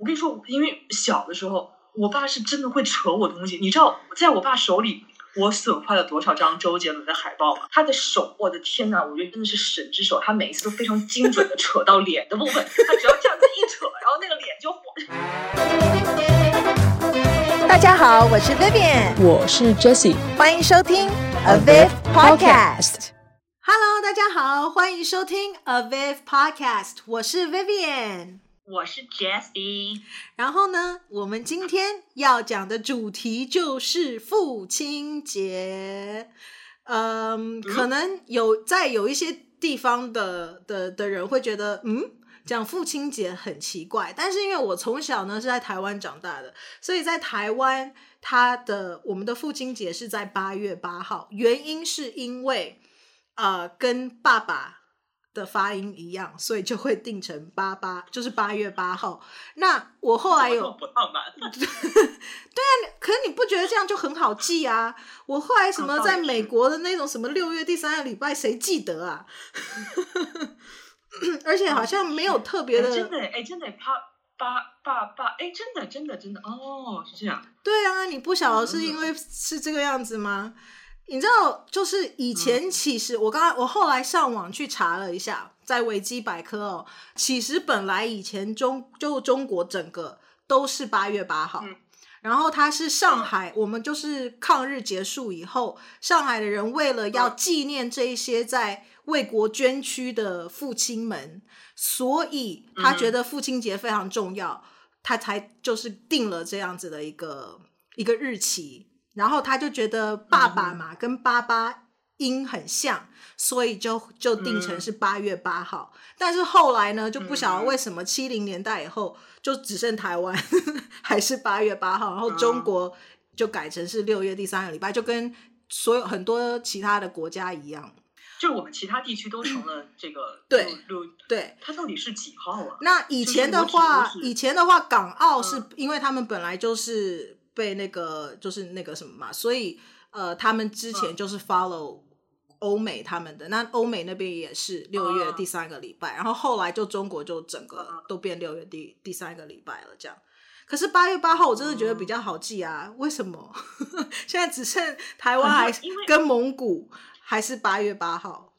我跟你说，因为小的时候，我爸是真的会扯我东西。你知道，在我爸手里，我损坏了多少张周杰伦的海报吗？他的手，我的天呐，我觉得真的是神之手。他每一次都非常精准的扯到脸的部分，他只要这样子一扯，然后那个脸就火。大家好，我是 Vivian，我是 Jessie，欢迎收听 Aviv Podcast。Hello，大家好，欢迎收听 Aviv Podcast，我是 Vivian。我是 Jessie，然后呢，我们今天要讲的主题就是父亲节。嗯，可能有在有一些地方的的的人会觉得，嗯，讲父亲节很奇怪。但是因为我从小呢是在台湾长大的，所以在台湾，他的我们的父亲节是在八月八号。原因是因为，呃，跟爸爸。的发音一样，所以就会定成八八，就是八月八号。那我后来有，不浪漫。对啊，可是你不觉得这样就很好记啊？我后来什么在美国的那种什么六月第三个礼拜，谁记得啊？而且好像没有特别的，真的哎，真的八八八八，哎，真的真的真的哦，是这样。对啊，你不晓得是因为是这个样子吗？你知道，就是以前其实我刚刚我后来上网去查了一下，在维基百科哦，其实本来以前中就中国整个都是八月八号，然后他是上海，我们就是抗日结束以后，上海的人为了要纪念这一些在为国捐躯的父亲们，所以他觉得父亲节非常重要，他才就是定了这样子的一个一个日期。然后他就觉得爸爸嘛跟爸爸音很像，所以就就定成是八月八号。但是后来呢，就不晓得为什么七零年代以后就只剩台湾 还是八月八号，然后中国就改成是六月第三个礼拜，就跟所有很多其他的国家一样，就我们其他地区都成了这个对对，它到底是几号啊？那以前的话，以前的话，港澳是因为他们本来就是。被那个就是那个什么嘛，所以呃，他们之前就是 follow 欧美他们的，那欧美那边也是六月第三个礼拜，然后后来就中国就整个都变六月第第三个礼拜了，这样。可是八月八号我真的觉得比较好记啊，为什么？现在只剩台湾还是跟蒙古还是八月八号？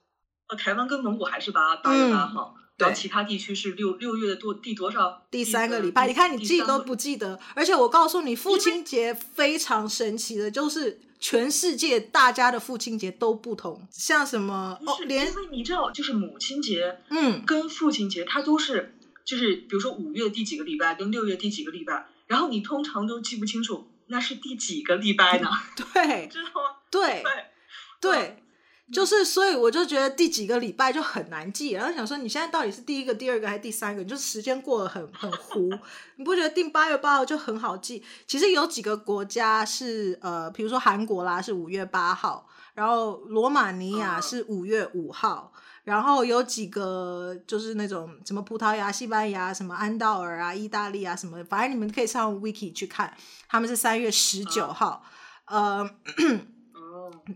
呃，台湾跟蒙古还是八八月八号。嗯对，其他地区是六六月的多第多少？第三个礼拜。你看你自己都不记得，而且我告诉你，父亲节非常神奇的，就是全世界大家的父亲节都不同。像什么哦，连因为你知道，就是母亲节，嗯，跟父亲节，它都是就是比如说五月第几个礼拜跟六月第几个礼拜，然后你通常都记不清楚那是第几个礼拜呢？对，知道吗？对，对。对就是，所以我就觉得第几个礼拜就很难记，然后想说你现在到底是第一个、第二个还是第三个？就是时间过得很很糊，你不觉得定八月八号就很好记？其实有几个国家是呃，比如说韩国啦是五月八号，然后罗马尼亚是五月五号，然后有几个就是那种什么葡萄牙、西班牙、什么安道尔啊、意大利啊什么，反正你们可以上 Wiki 去看，他们是三月十九号，呃。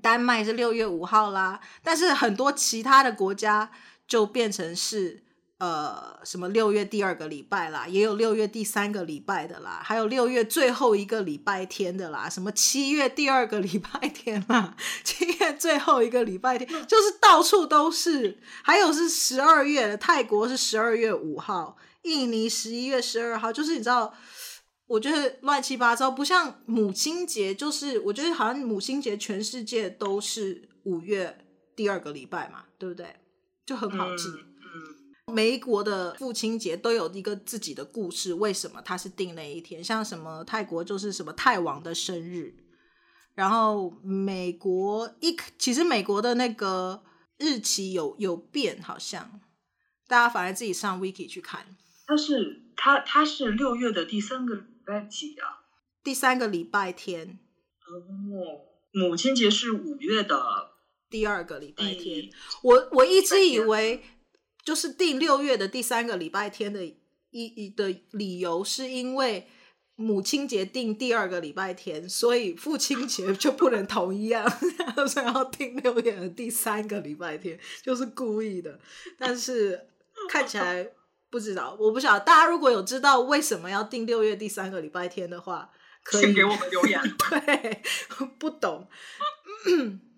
丹麦是六月五号啦，但是很多其他的国家就变成是呃什么六月第二个礼拜啦，也有六月第三个礼拜的啦，还有六月最后一个礼拜天的啦，什么七月第二个礼拜天啦，七月最后一个礼拜天，就是到处都是。还有是十二月，泰国是十二月五号，印尼十一月十二号，就是你知道。我觉得乱七八糟，不像母亲节，就是我觉得好像母亲节全世界都是五月第二个礼拜嘛，对不对？就很好记。嗯，嗯，每一国的父亲节都有一个自己的故事，为什么他是定那一天？像什么泰国就是什么泰王的生日，然后美国一其实美国的那个日期有有变，好像大家反而自己上 Wiki 去看。他是他他是六月的第三个。拜几啊？第三个礼拜天。哦，母亲节是五月的第二个礼拜天。我我一直以为就是定六月的第三个礼拜天的一一的理由，是因为母亲节定第二个礼拜天，所以父亲节就不能同一样，所以要定六月的第三个礼拜天，就是故意的。但是看起来。不知道，我不晓得。大家如果有知道为什么要定六月第三个礼拜天的话，可以给我们留言。对，不懂。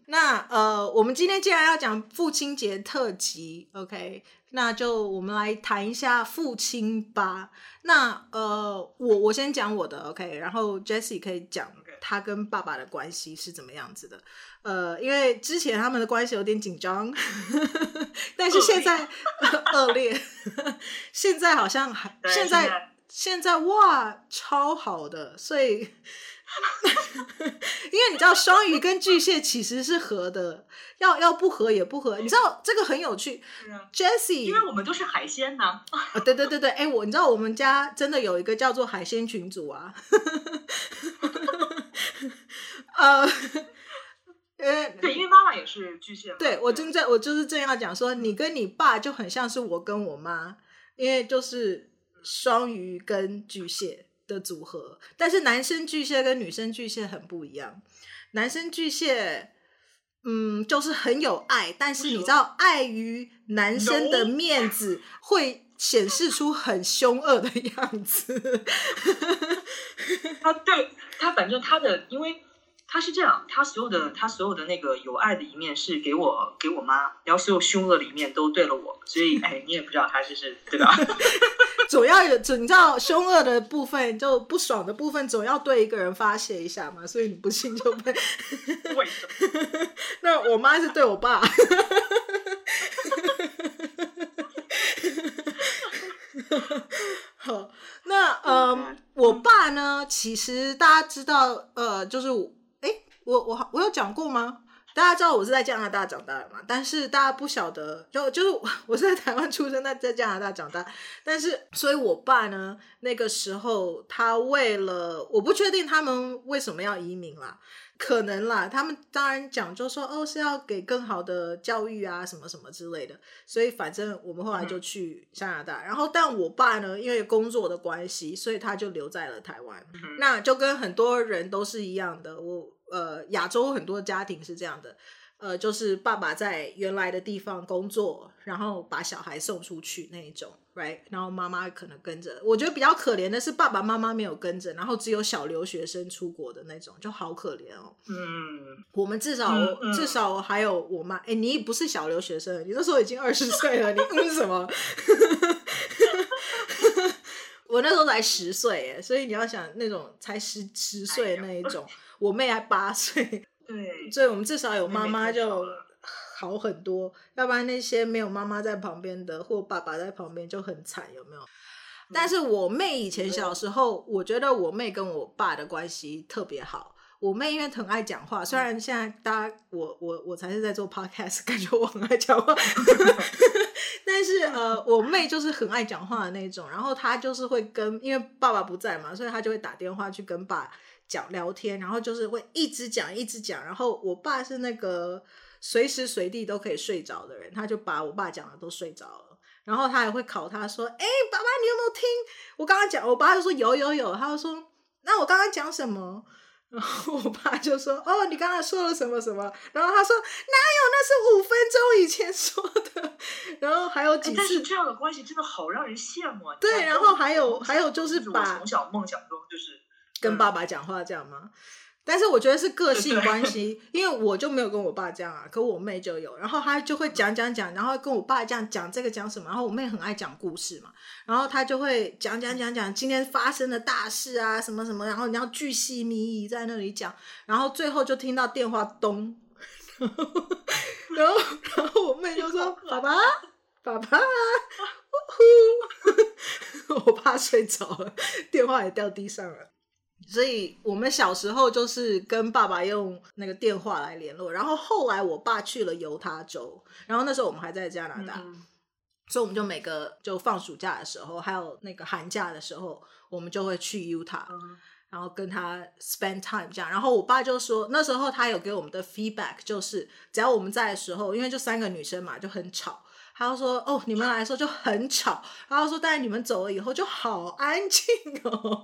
那呃，我们今天既然要讲父亲节特辑，OK，那就我们来谈一下父亲吧。那呃，我我先讲我的，OK，然后 Jessie 可以讲他跟爸爸的关系是怎么样子的。呃，因为之前他们的关系有点紧张，但是现在恶劣，现在好像还现在现在，哇超好的，所以。因为你知道双鱼跟巨蟹其实是合的，要要不合也不合。你知道这个很有趣，Jessie，因为我们都是海鲜呐。啊，对对对对，哎，我你知道我们家真的有一个叫做海鲜群组啊。呃，对，因为妈妈也是巨蟹。对，我正在我就是正要讲说，你跟你爸就很像是我跟我妈，因为就是双鱼跟巨蟹。的组合，但是男生巨蟹跟女生巨蟹很不一样。男生巨蟹，嗯，就是很有爱，但是你知道，碍于男生的面子，会显示出很凶恶的样子。他对他，反正他的，因为他是这样，他所有的他所有的那个有爱的一面是给我给我妈，然后所有凶恶的一面都对了我，所以哎，你也不知道他就是对吧？总要有，总要凶恶的部分，就不爽的部分，总要对一个人发泄一下嘛。所以你不信就被。为什么？那我妈是对我爸。好，那呃，我爸呢？其实大家知道，呃，就是，哎，我我我有讲过吗？大家知道我是在加拿大长大的嘛？但是大家不晓得，就就是我是在台湾出生，但在加拿大长大。但是，所以我爸呢，那个时候他为了，我不确定他们为什么要移民啦，可能啦，他们当然讲就说哦是要给更好的教育啊，什么什么之类的。所以反正我们后来就去加拿大。然后，但我爸呢，因为工作的关系，所以他就留在了台湾。那就跟很多人都是一样的，我。呃，亚洲很多家庭是这样的，呃，就是爸爸在原来的地方工作，然后把小孩送出去那一种，right？然后妈妈可能跟着。我觉得比较可怜的是爸爸妈妈没有跟着，然后只有小留学生出国的那种，就好可怜哦。嗯，我们至少、嗯、至少还有我妈。哎，你不是小留学生，你那时候已经二十岁了，你嗯什么？我那时候才十岁，哎，所以你要想那种才十十岁那一种。哎我妹还八岁，对，所以我们至少有妈妈就好很多，要不然那些没有妈妈在旁边的，或爸爸在旁边就很惨，有没有？嗯、但是我妹以前小时候，我觉得我妹跟我爸的关系特别好。我妹因为很爱讲话，虽然现在大家我我我才是在做 podcast，感觉我很爱讲话，但是呃，我妹就是很爱讲话的那种，然后她就是会跟，因为爸爸不在嘛，所以她就会打电话去跟爸。讲聊天，然后就是会一直讲一直讲，然后我爸是那个随时随地都可以睡着的人，他就把我爸讲的都睡着了，然后他还会考他说：“哎，爸爸，你有没有听我刚刚讲？”我爸就说：“有有有。”他就说：“那我刚刚讲什么？”然后我爸就说：“哦，你刚才说了什么什么？”然后他说：“哪有？那是五分钟以前说的。”然后还有几次，但是这样的关系真的好让人羡慕啊！对，然后还有还有就是把从小梦想中就是。跟爸爸讲话这样吗？但是我觉得是个性关 系，因为我就没有跟我爸这样啊，可我妹就有，然后她就会讲讲讲，然后跟我爸这样讲这个讲什么，然后我妹很爱讲故事嘛，然后她就会讲讲讲讲今天发生的大事啊什么什么，然后你要巨细靡遗在那里讲，然后最后就听到电话咚，然后然后，然后我妹就说爸 爸爸爸，我爸睡着了，电话也掉地上了。所以我们小时候就是跟爸爸用那个电话来联络，然后后来我爸去了犹他州，然后那时候我们还在加拿大，嗯、所以我们就每个就放暑假的时候，还有那个寒假的时候，我们就会去犹他，嗯、然后跟他 spend time 这样。然后我爸就说，那时候他有给我们的 feedback 就是，只要我们在的时候，因为就三个女生嘛，就很吵。他就说：“哦，你们来的时候就很吵。”然后说：“但是你们走了以后就好安静哦。”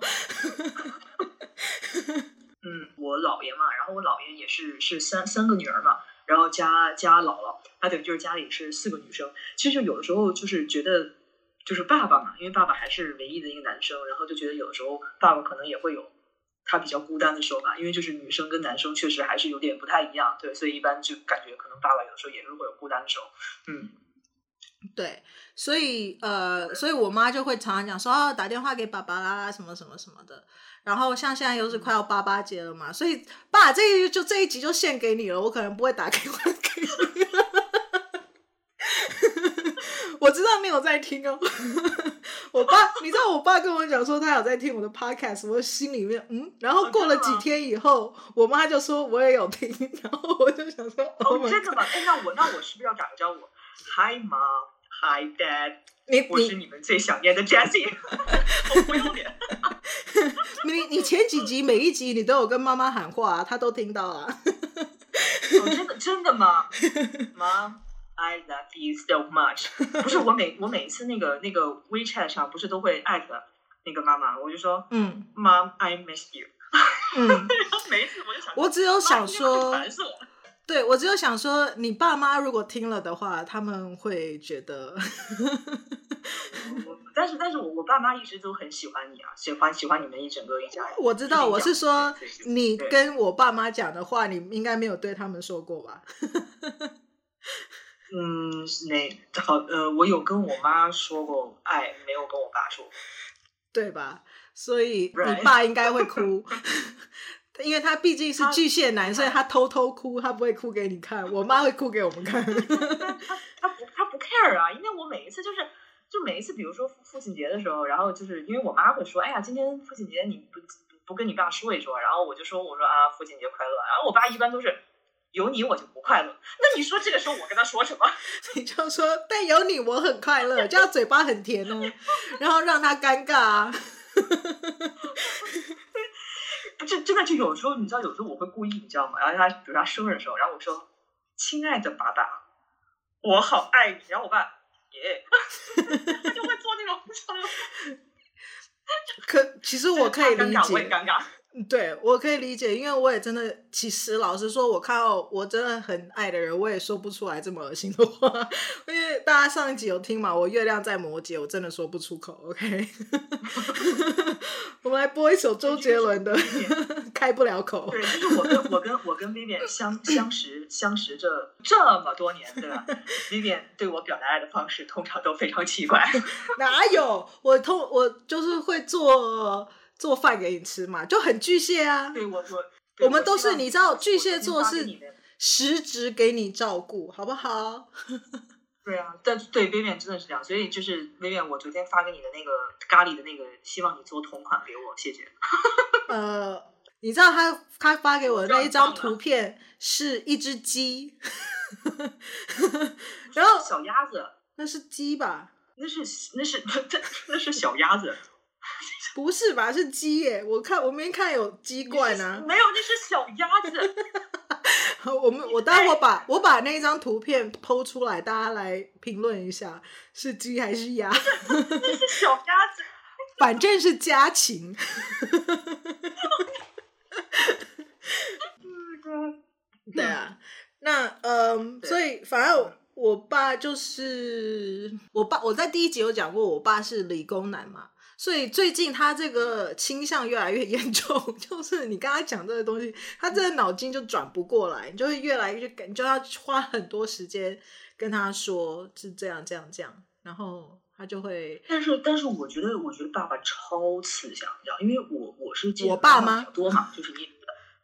嗯，我姥爷嘛，然后我姥爷也是是三三个女儿嘛，然后加加姥姥，他等于就是家里是四个女生。其实就有的时候就是觉得就是爸爸嘛，因为爸爸还是唯一的一个男生，然后就觉得有的时候爸爸可能也会有他比较孤单的时候吧，因为就是女生跟男生确实还是有点不太一样，对，所以一般就感觉可能爸爸有时候也是会有孤单的时候，嗯。对，所以呃，所以我妈就会常常讲说，哦，打电话给爸爸啦，什么什么什么的。然后像现在又是快要八八节了嘛，所以爸，这一就这一集就献给你了，我可能不会打电话给你。我知道没有在听哦。我爸，你知道我爸跟我讲说他有在听我的 podcast，我心里面嗯，然后过了几天以后，我妈就说我也有听，然后我就想说哦，真的吗？哎，那我那我是不是要打个招呼？Hi mom, Hi dad，你我是你们最想念的 Jessie，我不要脸。你你前几集每一集你都有跟妈妈喊话，她都听到啊。哦，真的真的吗？Mom, I love you so much。不是我每我每一次那个那个 WeChat 上不是都会艾特那个妈妈，我就说嗯，Mom, I miss you。嗯，然后每一次我就想，我只有想说。对，我只有想说，你爸妈如果听了的话，他们会觉得但是，但是我我爸妈一直都很喜欢你啊，喜欢喜欢你们一整个一家人。我知道，我是说，你跟我爸妈讲的话，你应该没有对他们说过吧？嗯，那好，呃，我有跟我妈说过爱，没有跟我爸说，对吧？所以你爸应该会哭。因为他毕竟是巨蟹男，所以他偷偷哭，他不会哭给你看。我妈会哭给我们看。他他不他不 care 啊，因为我每一次就是就每一次，比如说父亲节的时候，然后就是因为我妈会说，哎呀，今天父亲节你不不跟你爸说一说，然后我就说我说啊，父亲节快乐。然后我爸一般都是有你我就不快乐。那你说这个时候我跟他说什么？你就说但有你我很快乐，这样嘴巴很甜哦，然后让他尴尬啊。这真的就有时候，你知道，有时候我会故意，你知道吗？然后他，比如他生日的时候，然后我说：“亲爱的爸爸，我好爱你。”然后我爸耶，他就会做那种，可其实我可以理解，我也尴尬。对，我可以理解，因为我也真的，其实老实说，我看到我真的很爱的人，我也说不出来这么恶心的话。因为大家上一集有听嘛，我月亮在摩羯，我真的说不出口。OK，我们来播一首周杰伦的《开不了口》。对，就是我跟我跟我跟 Vivian 相相识相识这这么多年，对吧？Vivian 对我表达爱的方式通常都非常奇怪。哪有？我通我就是会做。做饭给你吃嘛，就很巨蟹啊。对我我，我们都是你知道，巨蟹座是实质给你照顾，好不好？对啊，但对薇薇真的是这样，所以就是薇薇，我昨天发给你的那个咖喱的那个，希望你做同款给我，谢谢。呃，你知道他他发给我的那一张图片是一只鸡，然后小鸭子，那是鸡吧？那是那是那 那是小鸭子。不是吧？是鸡耶！我看我没看有鸡冠啊，没有，那是小鸭子。我们我待会把、欸、我把那张图片 PO 出来，大家来评论一下，是鸡还是鸭？那是小鸭子，反正是家禽。对啊，那嗯，所以反正我爸就是我爸，我在第一集有讲过，我爸是理工男嘛。所以最近他这个倾向越来越严重，就是你刚才讲这个东西，他这个脑筋就转不过来，你就会越来越感，你就要花很多时间跟他说是这样这样这样，然后他就会。但是但是我觉得我觉得爸爸超慈祥，你知道，因为我我是见我爸妈多嘛，就是你，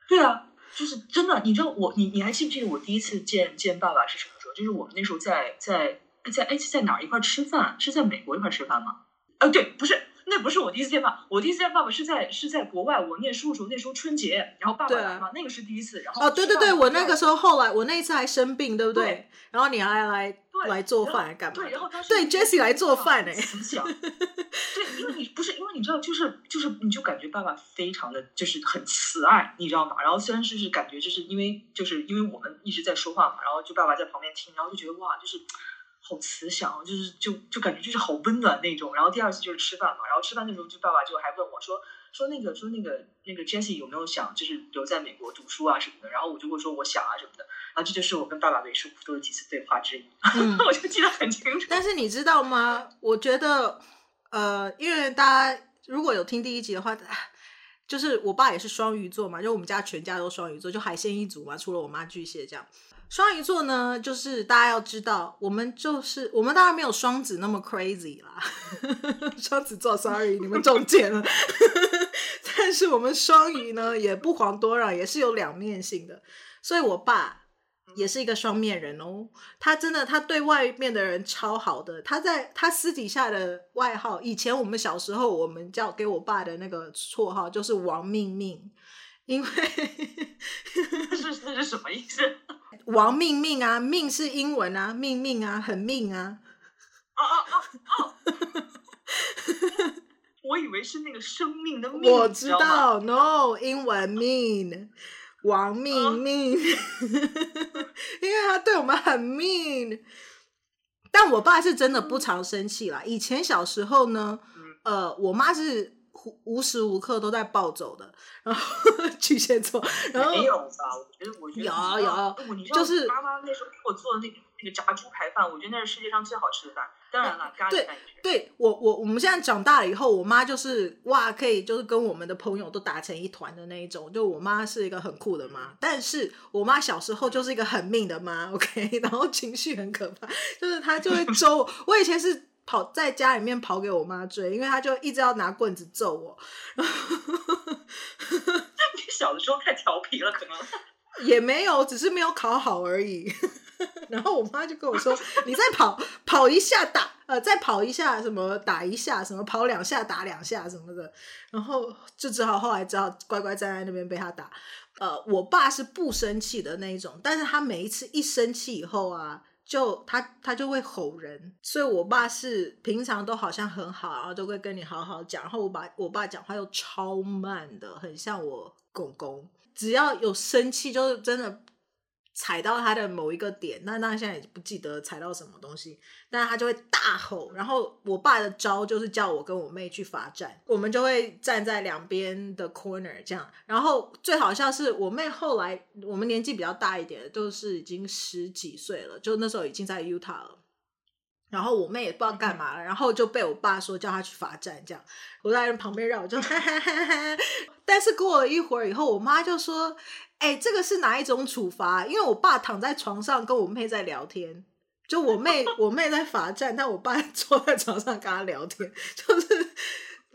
对啊，就是真的，你知道我你你还记不记得我第一次见见爸爸是什么时候？就是我们那时候在在在哎在哪儿一块吃饭？是在美国一块吃饭吗？啊，对，不是。那不是我第一次见爸，我第一次见爸爸是在是在国外，我念书的时候，那时候春节，然后爸爸来嘛，那个是第一次。然后哦，对对对，我那个时候后来我那一次还生病，对不对？然后你还来来做饭来干嘛？对，然后当时对 Jessie 来做饭哎，对，因为你不是因为你知道，就是就是你就感觉爸爸非常的就是很慈爱，你知道吗？然后虽然是是感觉就是因为就是因为我们一直在说话嘛，然后就爸爸在旁边听，然后就觉得哇，就是。好慈祥，就是就就感觉就是好温暖那种。然后第二次就是吃饭嘛，然后吃饭的时候就爸爸就还问我说说那个说那个那个 Jessie 有没有想就是留在美国读书啊什么的，然后我就会说我想啊什么的。然后这就是我跟爸爸为数不多的几次对话之一，嗯、我就记得很清楚。但是你知道吗？我觉得呃，因为大家如果有听第一集的话。就是我爸也是双鱼座嘛，就我们家全家都双鱼座，就海鲜一族嘛，除了我妈巨蟹这样。双鱼座呢，就是大家要知道，我们就是我们当然没有双子那么 crazy 啦。双子座，sorry，你们中箭了。但是我们双鱼呢，也不遑多让，也是有两面性的。所以我爸。也是一个双面人哦，他真的，他对外面的人超好的。他在他私底下的外号，以前我们小时候，我们叫给我爸的那个绰号就是王命命，因为是这是什么意思？王命命啊，命是英文啊，命命啊，很命啊。哦哦哦哦！我以为是那个生命的命。我知道，no，英文命。王命命，因为他对我们很 mean。但我爸是真的不常生气啦。以前小时候呢，呃，我妈是无时无刻都在暴走的。然后 巨蟹座，然后没有吧？我觉得，我觉得有有，就是妈妈那时候给我做的那个那个炸猪排饭，我觉得那是世界上最好吃的饭。当然了，咖喱对对，我我我们现在长大了以后，我妈就是哇，可以就是跟我们的朋友都打成一团的那一种。就我妈是一个很酷的妈，但是我妈小时候就是一个很命的妈，OK，然后情绪很可怕，就是她就会 揍我。以前是跑在家里面跑给我妈追，因为她就一直要拿棍子揍我。你小的时候太调皮了，可能也没有，只是没有考好而已。然后我妈就跟我说：“你再跑跑一下打，呃，再跑一下什么打一下什么跑两下打两下什么的。”然后就只好后来只好乖乖站在那边被他打。呃，我爸是不生气的那一种，但是他每一次一生气以后啊，就他他就会吼人。所以我爸是平常都好像很好，然后都会跟你好好讲。然后我爸我爸讲话又超慢的，很像我公公。只要有生气，就是真的。踩到他的某一个点，那那现在也不记得踩到什么东西，但是他就会大吼。然后我爸的招就是叫我跟我妹去罚站，我们就会站在两边的 corner 这样。然后最好笑是我妹后来，我们年纪比较大一点，都是已经十几岁了，就那时候已经在 Utah 了。然后我妹也不知道干嘛了，然后就被我爸说叫她去罚站这样。我在旁边绕，我就 哈哈哈哈。但是过了一会儿以后，我妈就说。哎、欸，这个是哪一种处罚？因为我爸躺在床上跟我妹在聊天，就我妹我妹在罚站，但我爸 坐在床上跟她聊天，就是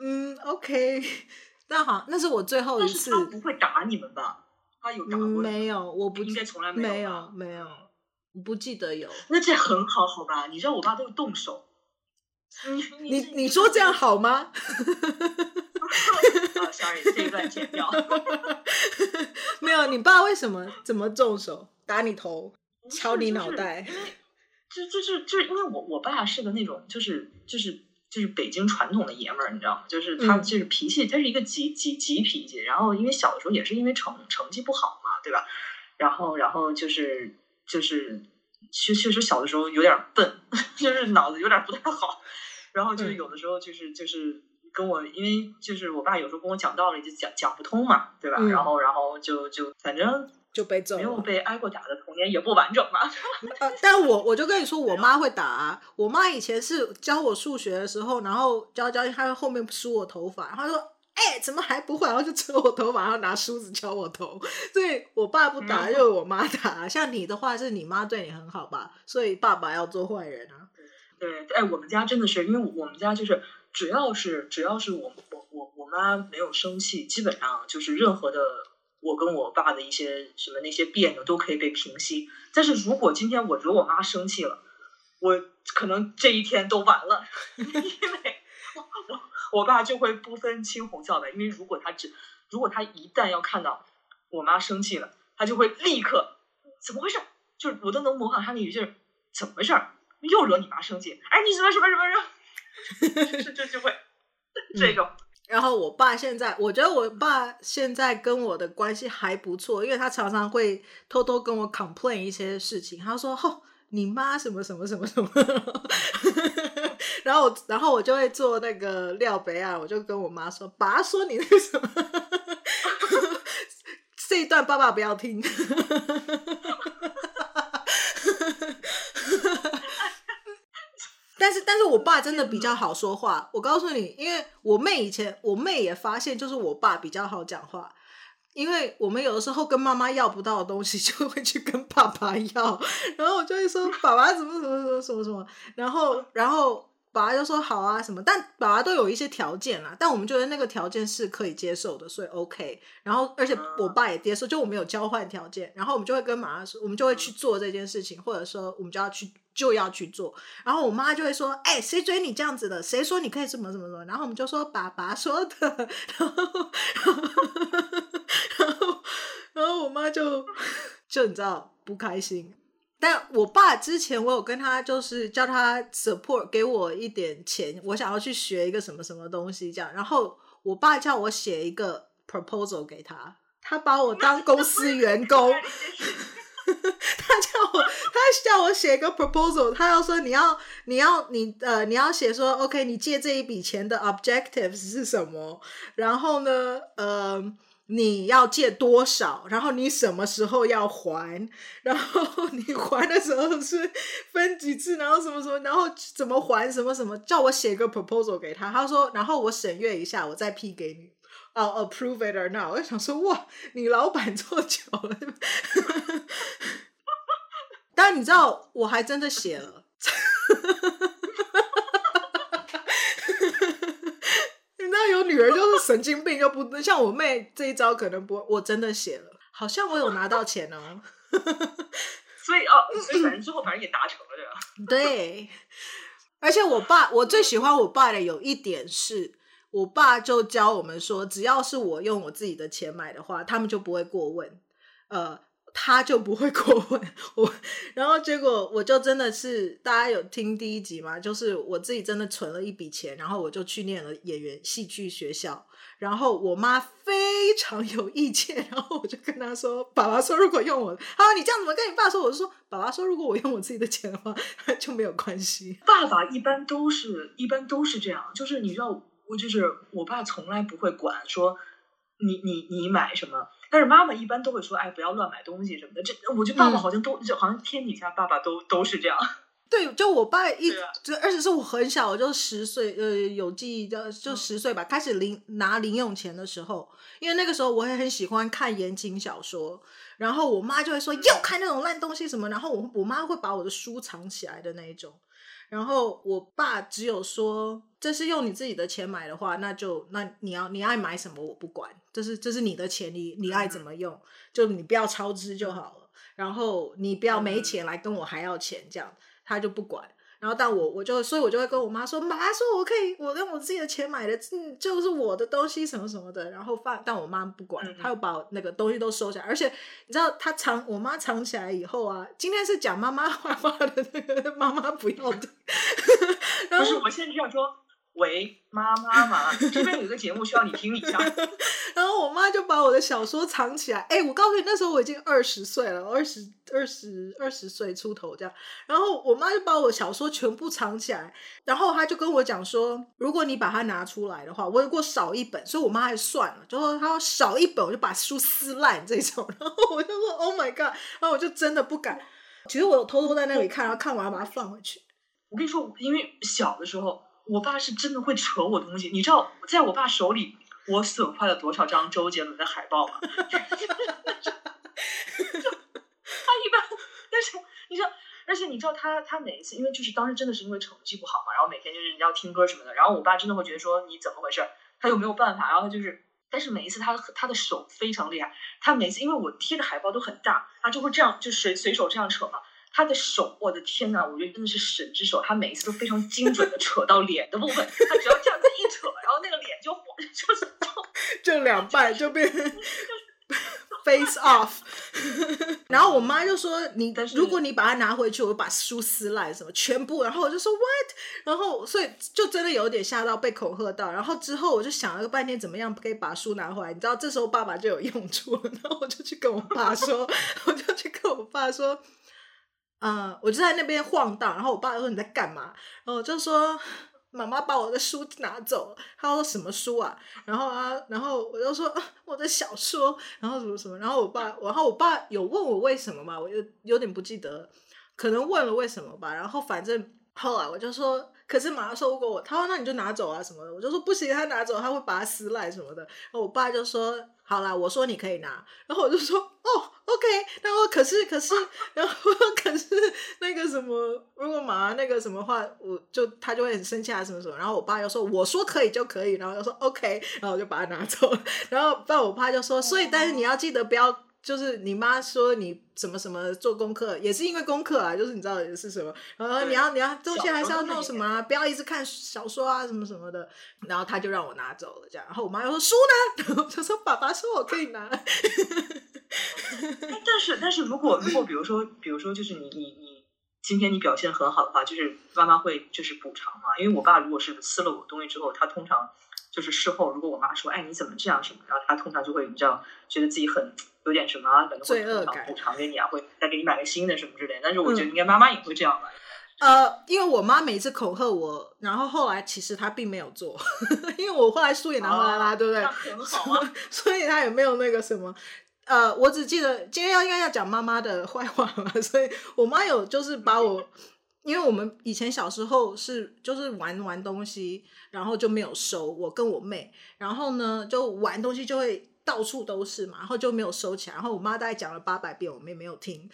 嗯，OK，那好，那是我最后一次。他不会打你们吧？他有打过、嗯？没有，我不应该从来没有没有没有，我不记得有。那这很好，好吧？你知道我爸都会动手。你你你说这样好吗？啊、oh,，sorry，这一段剪掉。没有，你爸为什么怎么动手打你头，敲你脑袋？就就是就是因为我我爸是个那种就是就是就是北京传统的爷们儿，你知道吗？就是他就是脾气，他是一个急急急脾气。然后因为小的时候也是因为成成绩不好嘛，对吧？然后然后就是就是确确实小的时候有点笨，就是脑子有点不太好。然后就是有的时候就是就是。跟我，因为就是我爸有时候跟我讲道理就讲讲不通嘛，对吧？嗯、然后，然后就就反正就被揍，没有被挨过打的童年也不完整嘛。呃、但我我就跟你说，我妈会打、啊。我妈以前是教我数学的时候，然后教教她后面梳我头发，她说：“哎，怎么还不会？”然后就扯我头发，然后拿梳子敲我头。所以我爸不打，嗯、就是我妈打。像你的话，是你妈对你很好吧？所以爸爸要做坏人啊？对，哎，我们家真的是，因为我们家就是。只要是只要是我我我我妈没有生气，基本上就是任何的我跟我爸的一些什么那些别扭都可以被平息。但是如果今天我惹我妈生气了，我可能这一天都完了，因为我 我我爸就会不分青红皂白，因为如果他只如果他一旦要看到我妈生气了，他就会立刻怎么回事？就是我都能模仿他那语气，怎么回事？又惹你妈生气？哎，你什么什么什么什么？这这就会这个、嗯，然后我爸现在，我觉得我爸现在跟我的关系还不错，因为他常常会偷偷跟我 complain 一些事情。他说：“哦，你妈什么什么什么什么，然后然后我就会做那个料杯啊，我就跟我妈说，爸说你那什么，这一段爸爸不要听。但是但是我爸真的比较好说话，我告诉你，因为我妹以前我妹也发现，就是我爸比较好讲话。因为我们有的时候跟妈妈要不到的东西，就会去跟爸爸要，然后我就会说爸爸怎么怎么怎么什么什么，然后然后爸爸就说好啊什么，但爸爸都有一些条件啦，但我们觉得那个条件是可以接受的，所以 OK。然后而且我爸也接受，就我们有交换条件，然后我们就会跟妈妈说，我们就会去做这件事情，或者说我们就要去就要去做，然后我妈就会说，哎，谁追你这样子的？谁说你可以怎么怎么怎么？然后我们就说爸爸说的，然后。妈就 就你知道不开心，但我爸之前我有跟他就是叫他 support 给我一点钱，我想要去学一个什么什么东西这样，然后我爸叫我写一个 proposal 给他，他把我当公司员工，他叫我他叫我写一个 proposal，他要说你要你要你呃你要写说 OK 你借这一笔钱的 objectives 是什么，然后呢呃。你要借多少？然后你什么时候要还？然后你还的时候是分几次？然后什么什么？然后怎么还？什么什么？叫我写个 proposal 给他。他说，然后我审阅一下，我再批给你。哦、approve it or not？我就想说，哇，你老板做久了。但你知道，我还真的写了。有女儿就是神经病，又不像我妹这一招，可能不，我真的写了，好像我有拿到钱哦。所以哦，所以反正最后反正也达成了，对吧？对，而且我爸，我最喜欢我爸的有一点是，我爸就教我们说，只要是我用我自己的钱买的话，他们就不会过问。呃。他就不会过问我，然后结果我就真的是，大家有听第一集吗？就是我自己真的存了一笔钱，然后我就去念了演员戏剧学校，然后我妈非常有意见，然后我就跟她说：“爸爸说如果用我，他说你这样怎么跟你爸说？”我就说：“爸爸说如果我用我自己的钱的话，就没有关系。”爸爸一般都是一般都是这样，就是你知道，我就是我爸从来不会管说你你你买什么。但是妈妈一般都会说：“哎，不要乱买东西什么的。”这我觉得爸爸好像都，好像天底下爸爸都都是这样。对，就我爸一，就、啊、而且是我很小，我就十岁，呃，有记忆的就十岁吧，嗯、开始零拿零用钱的时候，因为那个时候我也很喜欢看言情小说，然后我妈就会说：“要看那种烂东西什么。”然后我我妈会把我的书藏起来的那一种。然后我爸只有说，这是用你自己的钱买的话，那就那你要你爱买什么我不管，这是这是你的钱，你你爱怎么用，就你不要超支就好了。然后你不要没钱来跟我还要钱，这样他就不管。然后，但我我就，所以我就会跟我妈说，妈说我可以，我用我自己的钱买的，嗯，就是我的东西什么什么的。然后放，但我妈不管，她又把我那个东西都收起来。而且你知道，她藏我妈藏起来以后啊，今天是讲妈妈坏话的那个妈妈不要的。然后不是，我现在这样说。喂，妈妈嘛，这边有一个节目需要你听一下。然后我妈就把我的小说藏起来。哎，我告诉你，那时候我已经二十岁了，二十二十二十岁出头这样。然后我妈就把我小说全部藏起来。然后她就跟我讲说，如果你把它拿出来的话，我如果少一本，所以我妈还算了，就说她说少一本，我就把书撕烂这种。然后我就说 Oh my God！然后我就真的不敢。其实我有偷偷在那里看，然后看完把它放回去。我跟你说，因为小的时候。我爸是真的会扯我东西，你知道，在我爸手里，我损坏了多少张周杰伦的海报吗？他一般，但是你知道，而且你知道他他每一次，因为就是当时真的是因为成绩不好嘛，然后每天就是要听歌什么的，然后我爸真的会觉得说你怎么回事？他又没有办法，然后他就是，但是每一次他他的手非常厉害，他每次因为我贴的海报都很大，他就会这样就随随手这样扯嘛。他的手，我的天呐，我觉得真的是神之手。他每一次都非常精准的扯到脸的部分，他只要这样子一扯，然后那个脸就 就是就就两半就变成 face off。然后我妈就说：“你如果你把它拿回去，我就把书撕烂什么全部。”然后我就说 “what”，然后所以就真的有点吓到，被恐吓到。然后之后我就想了个半天，怎么样可以把书拿回来？你知道，这时候爸爸就有用处了。然后我就去跟我爸说，我就去跟我爸说。呃，我就在那边晃荡，然后我爸就说你在干嘛？然后我就说妈妈把我的书拿走。他说什么书啊？然后啊，然后我就说、啊、我的小说，然后什么什么，然后我爸，然后我爸有问我为什么嘛？我有有点不记得，可能问了为什么吧。然后反正后来我就说。可是马上说过我，他说那你就拿走啊什么的，我就说不行，他拿走他会把它撕烂什么的。然后我爸就说好啦，我说你可以拿，然后我就说 哦，OK。然后可是可是，然后可是那个什么，如果马那个什么话，我就他就会很生气啊什么什么。然后我爸又说我说可以就可以，然后就说 OK，然后我就把它拿走了。然后但我爸就说，所以但是你要记得不要。就是你妈说你什么什么做功课，也是因为功课啊，就是你知道也是什么，然后你要你要东西还是要弄什么啊，不要一直看小说啊什么什么的，然后他就让我拿走了这样，然后我妈又说书呢，然后就说爸爸说我可以拿，但是但是如果如果比如说比如说就是你你你今天你表现很好的话，就是妈妈会就是补偿嘛，因为我爸如果是撕了我东西之后，他通常。就是事后，如果我妈说：“哎，你怎么这样什么？”然后他通常就会，你知道，觉得自己很有点什么，可能会补偿给你啊，会再给你买个新的什么之类的。但是我觉得应该妈妈也会这样吧。嗯、呃，因为我妈每次恐吓我，然后后来其实她并没有做，因为我后来书也拿回来啦，哦、对不对？很好啊。所以她也没有那个什么。呃，我只记得今天要应该要讲妈妈的坏话嘛，所以我妈有就是把我。因为我们以前小时候是就是玩玩东西，然后就没有收。我跟我妹，然后呢就玩东西就会到处都是嘛，然后就没有收起来。然后我妈大概讲了八百遍，我妹没有听，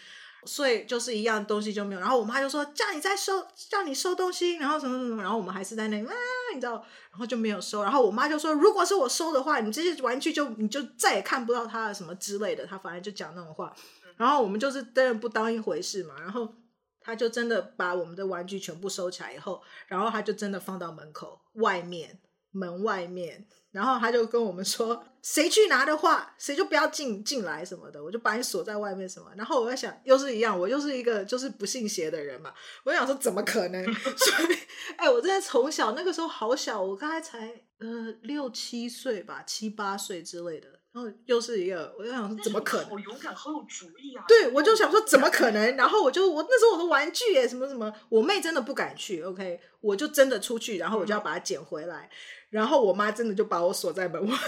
所以就是一样东西就没有。然后我妈就说叫你再收，叫你收东西，然后什么什么，然后我们还是在那里啊，你知道，然后就没有收。然后我妈就说，如果是我收的话，你这些玩具就你就再也看不到它了什么之类的。她反正就讲那种话，然后我们就是真的不当一回事嘛，然后。他就真的把我们的玩具全部收起来以后，然后他就真的放到门口外面，门外面，然后他就跟我们说，谁去拿的话，谁就不要进进来什么的，我就把你锁在外面什么。然后我在想，又是一样，我又是一个就是不信邪的人嘛，我想说怎么可能？所以，哎，我真的从小那个时候好小，我刚才才呃六七岁吧，七八岁之类的。然后又是一个，我就想说怎么可能？好勇敢，好有主意啊！对，我就想说怎么可能？然后我就我那时候我的玩具耶，什么什么，我妹真的不敢去，OK，我就真的出去，然后我就要把它捡回来，然后我妈真的就把我锁在门外。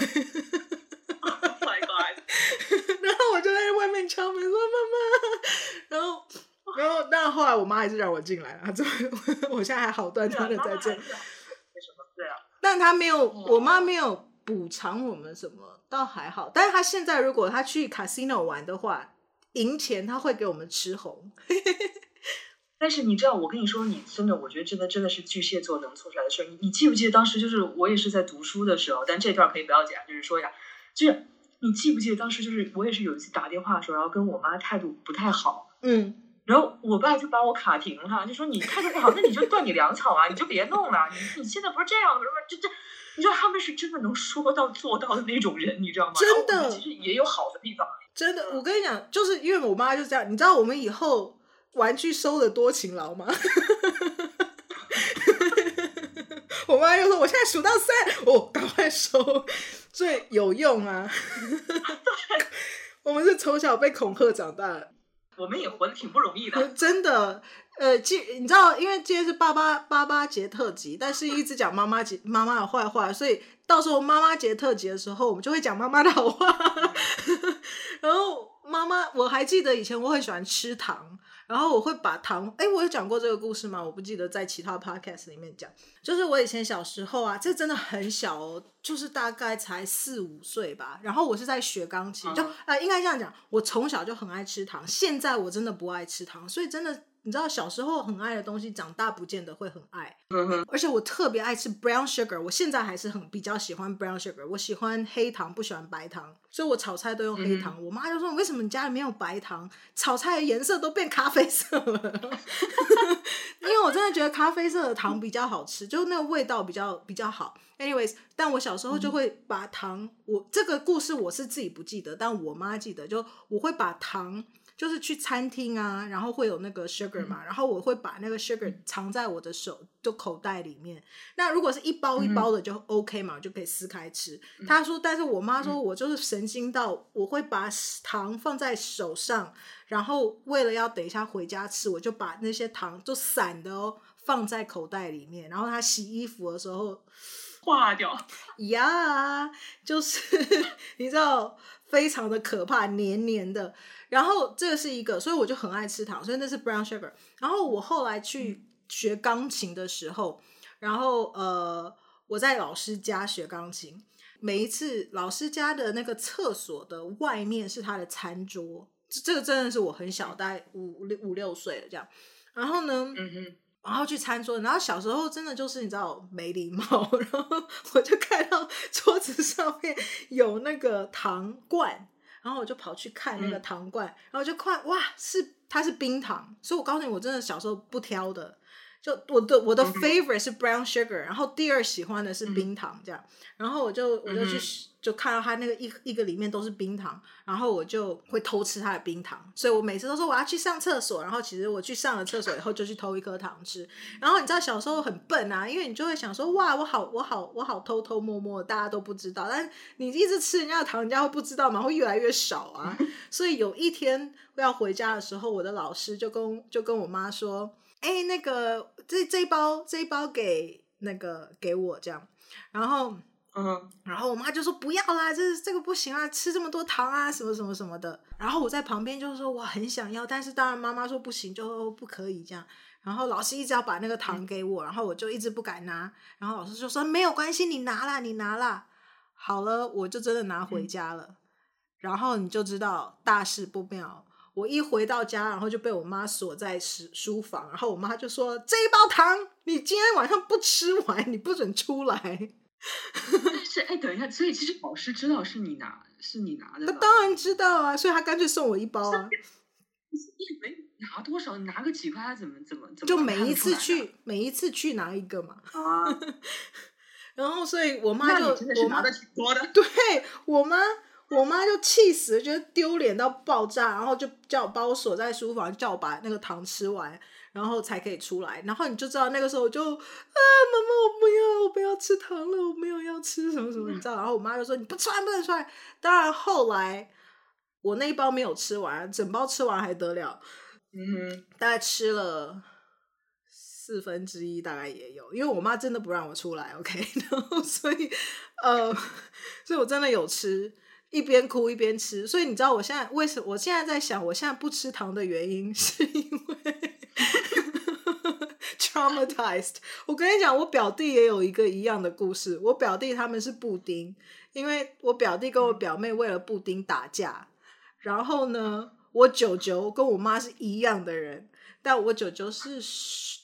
Oh my god！然后我就在外面敲门说妈妈，然后然后但后来我妈还是让我进来了，她这 我现在还好端端的在这。为什么？对啊，但她没有，我妈没有补偿我们什么。倒还好，但是她现在如果她去 casino 玩的话，赢钱她会给我们吃红。但是你知道，我跟你说，你真的，我觉得真的真的是巨蟹座能做出来的事儿。你你记不记得当时就是我也是在读书的时候，但这段可以不要剪，就是说一下，就是你记不记得当时就是我也是有一次打电话的时候，然后跟我妈态度不太好，嗯，然后我爸就把我卡停了，就说你态度不好，那你就断你粮草啊，你就别弄了，你你现在不是这样，什么这这。你知道他们是真的能说到做到的那种人，你知道吗？真的，其实也有好的地方。真的，我跟你讲，就是因为我妈就是这样。你知道我们以后玩具收的多勤劳吗？我妈又说：“我现在数到三，哦，赶快收，最有用啊。”我们是从小被恐吓长大的，我们也活得挺不容易的，真的。呃，今你知道，因为今天是爸爸爸爸节特辑，但是一直讲妈妈节妈妈的坏话，所以到时候妈妈节特辑的时候，我们就会讲妈妈的好话。然后妈妈，我还记得以前我很喜欢吃糖，然后我会把糖，哎，我有讲过这个故事吗？我不记得在其他 podcast 里面讲。就是我以前小时候啊，这真的很小哦，就是大概才四五岁吧。然后我是在学钢琴，就呃，应该这样讲，我从小就很爱吃糖，现在我真的不爱吃糖，所以真的。你知道小时候很爱的东西，长大不见得会很爱。嗯哼。而且我特别爱吃 brown sugar，我现在还是很比较喜欢 brown sugar。我喜欢黑糖，不喜欢白糖，所以我炒菜都用黑糖。嗯、我妈就说：“为什么你家里没有白糖？炒菜的颜色都变咖啡色了。”因为我真的觉得咖啡色的糖比较好吃，就那个味道比较比较好。Anyways，但我小时候就会把糖，嗯、我这个故事我是自己不记得，但我妈记得，就我会把糖。就是去餐厅啊，然后会有那个 sugar 嘛，嗯、然后我会把那个 sugar 藏在我的手就口袋里面。那如果是一包一包的就 OK 嘛，嗯、就可以撕开吃。嗯、他说，但是我妈说我就是神经到我会把糖放在手上，然后为了要等一下回家吃，我就把那些糖就散的哦放在口袋里面，然后他洗衣服的时候 化掉。呀，yeah, 就是 你知道。非常的可怕，黏黏的。然后这个是一个，所以我就很爱吃糖，所以那是 brown sugar。然后我后来去学钢琴的时候，然后呃，我在老师家学钢琴，每一次老师家的那个厕所的外面是他的餐桌，这个真的是我很小，大概五六五六岁了这样。然后呢，嗯哼。然后去餐桌，然后小时候真的就是你知道没礼貌，然后我就看到 桌子上面有那个糖罐，然后我就跑去看那个糖罐，嗯、然后就看哇，是它是冰糖，所以我告诉你，我真的小时候不挑的。就我的我的 favorite 是 brown sugar，然后第二喜欢的是冰糖这样，然后我就我就去就看到它那个一一个里面都是冰糖，然后我就会偷吃它的冰糖，所以我每次都说我要去上厕所，然后其实我去上了厕所以后就去偷一颗糖吃，然后你知道小时候很笨啊，因为你就会想说哇我好我好我好偷偷摸摸，大家都不知道，但你一直吃人家的糖，人家会不知道吗？会越来越少啊，所以有一天要回家的时候，我的老师就跟就跟我妈说。哎、欸，那个这这一包这一包给那个给我这样，然后嗯，然后我妈就说不要啦，这这个不行啊，吃这么多糖啊，什么什么什么的。然后我在旁边就是说我很想要，但是当然妈妈说不行，就不可以这样。然后老师一直要把那个糖给我，然后我就一直不敢拿。然后老师就说没有关系，你拿啦，你拿啦。好了，我就真的拿回家了。嗯、然后你就知道大事不妙。我一回到家，然后就被我妈锁在书书房，然后我妈就说：“这一包糖，你今天晚上不吃完，你不准出来。”但 是，哎，等一下，所以其实老师知道是你拿，是你拿的。他当然知道啊，所以他干脆送我一包啊。你没拿多少，拿个几块，他怎么怎么怎么？就每一次去，每一次去拿一个嘛。啊。然后，所以我妈就真的是拿的挺多的。对我妈。我妈就气死了，觉得丢脸到爆炸，然后就叫我把我锁在书房，叫我把那个糖吃完，然后才可以出来。然后你就知道那个时候我就啊，妈妈，我不要，我不要吃糖了，我没有要吃什么什么，你知道？然后我妈就说你不吃完不能出来。当然后来我那一包没有吃完，整包吃完还得了？嗯哼，大概吃了四分之一，大概也有，因为我妈真的不让我出来，OK，然后所以呃，所以我真的有吃。一边哭一边吃，所以你知道我现在为什么？我现在在想，我现在不吃糖的原因是因为 traumatized。我跟你讲，我表弟也有一个一样的故事。我表弟他们是布丁，因为我表弟跟我表妹为了布丁打架。然后呢，我舅舅跟我妈是一样的人，但我舅舅是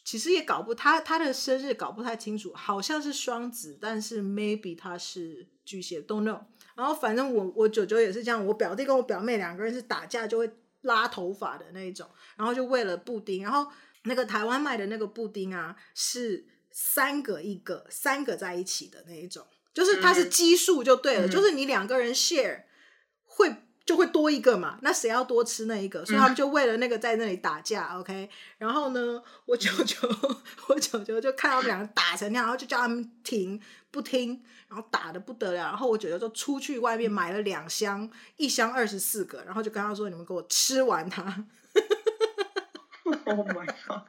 其实也搞不他他的生日搞不太清楚，好像是双子，但是 maybe 他是巨蟹，don't know。然后反正我我舅舅也是这样，我表弟跟我表妹两个人是打架就会拉头发的那一种，然后就为了布丁，然后那个台湾卖的那个布丁啊是三个一个，三个在一起的那一种，就是它是奇数就对了，嗯、就是你两个人 share 会。就会多一个嘛，那谁要多吃那一个？所以他们就为了那个在那里打架、嗯、，OK。然后呢，我舅舅，我舅舅就看到两个打成那样，然后就叫他们停，不听，然后打的不得了。然后我舅舅就出去外面买了两箱，一箱二十四个，然后就跟他说：“你们给我吃完它。”Oh my god！